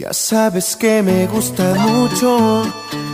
Ya sabes que me gusta mucho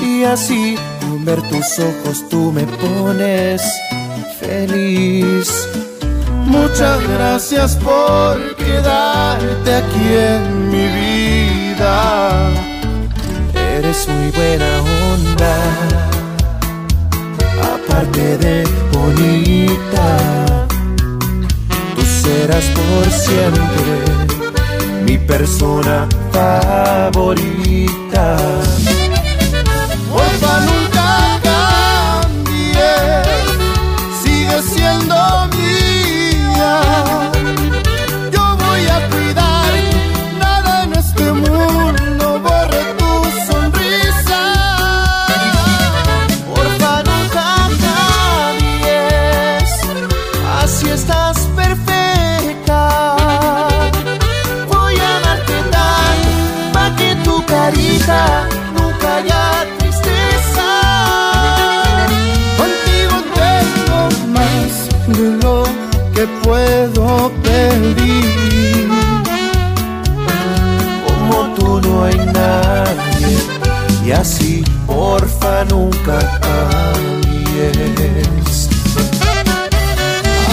y así con ver tus ojos tú me pones feliz. Muchas gracias por quedarte aquí en mi vida. Eres muy buena onda, aparte de bonita. Tú serás por siempre mi persona favorita. Que puedo pedir. Como tú no hay nadie y así porfa nunca cambies.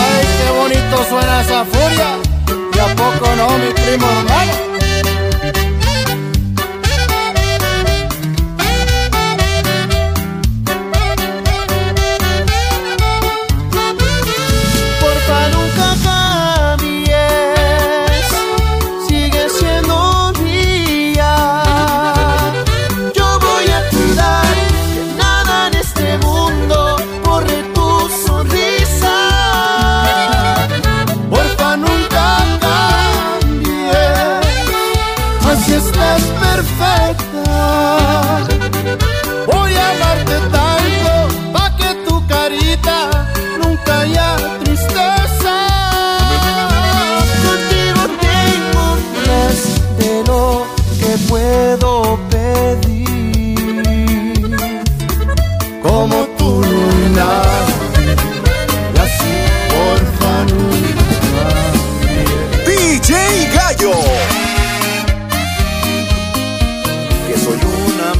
Ay, qué bonito suena esa furia. ¿Y a poco no, mi primo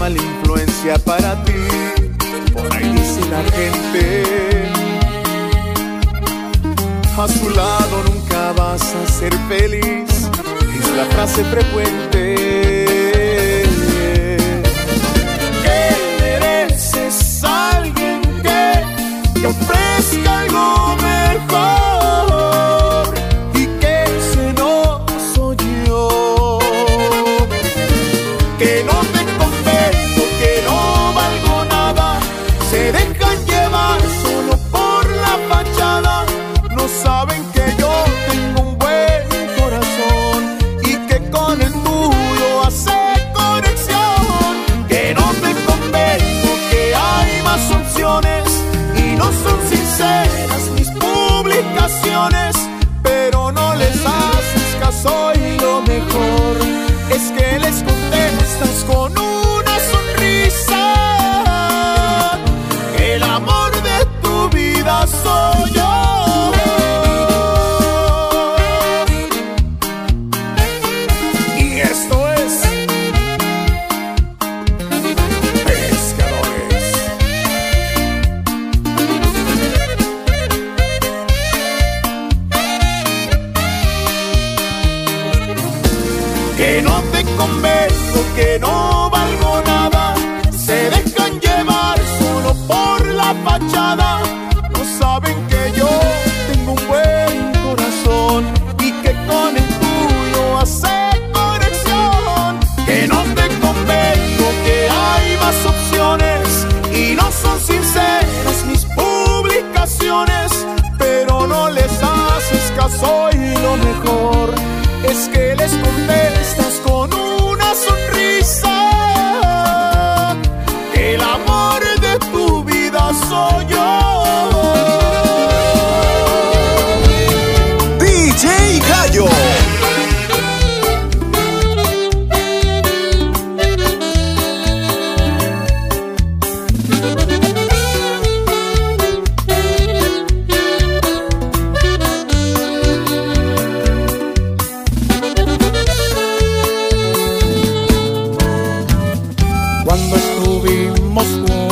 mala influencia para ti. Por ahí dice la gente. A su lado nunca vas a ser feliz. Es la frase frecuente. Que mereces alguien que te ofrezca algo soy yo. Y esto es Pescadores. que no te convenzo, que no son sinceras mis publicaciones, pero no les haces caso y lo mejor ouvimos.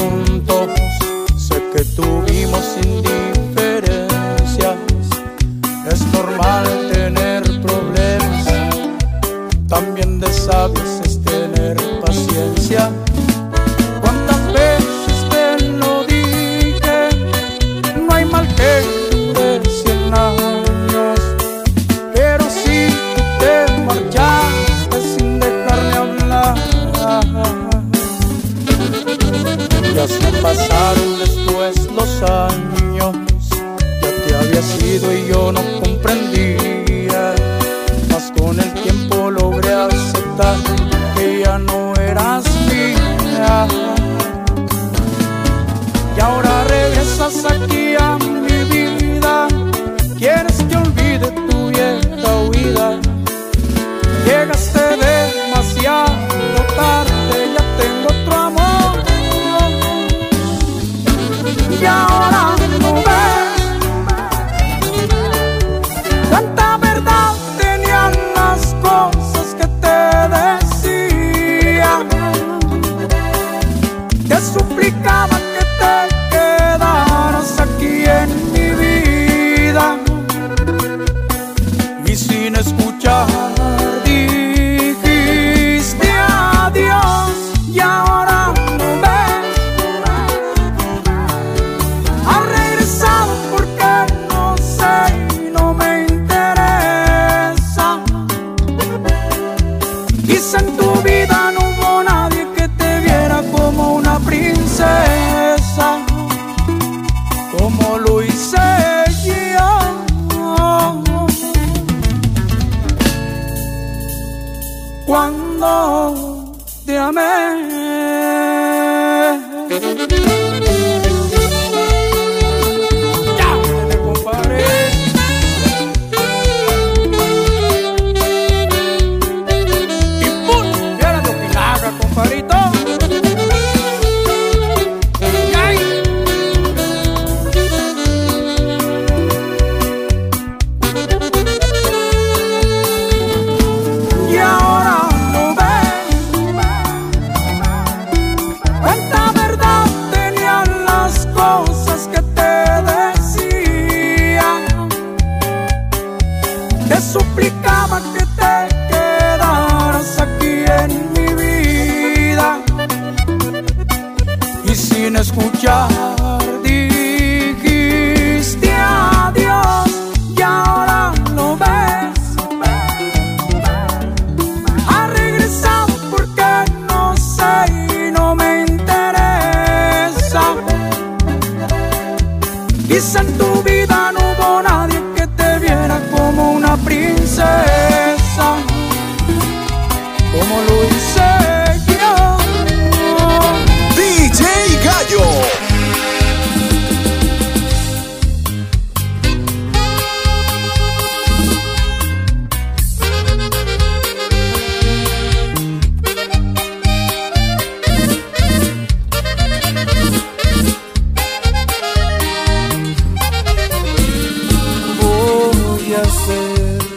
amanecer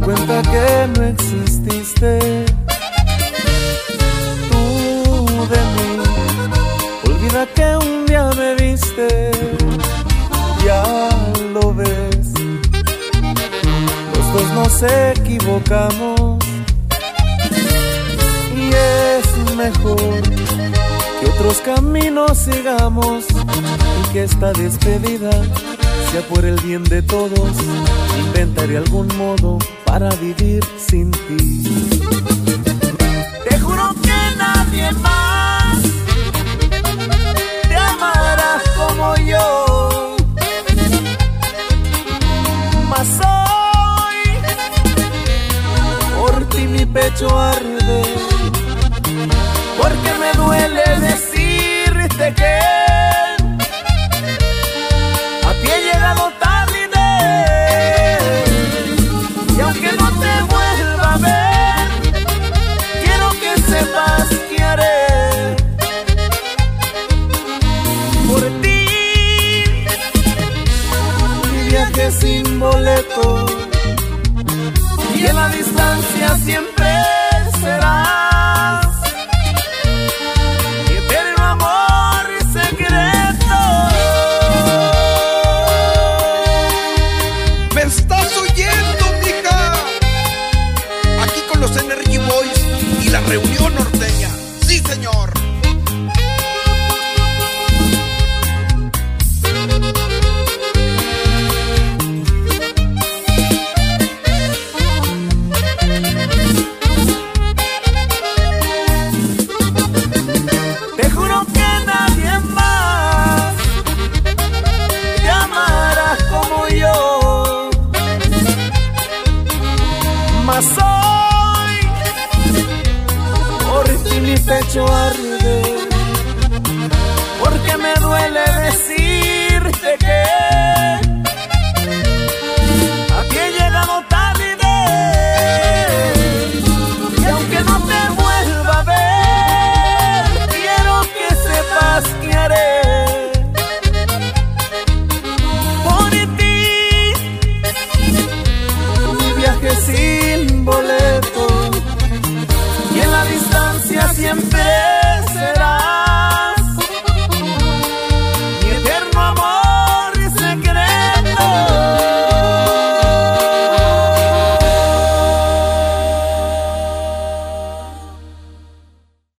cuenta que no exististe. Tú de mí, olvida que un día me viste, ya lo ves. Los dos nos equivocamos. Y es mejor que otros caminos sigamos. Y que esta despedida por el bien de todos, inventaré algún modo para vivir sin ti. Te juro que nadie más.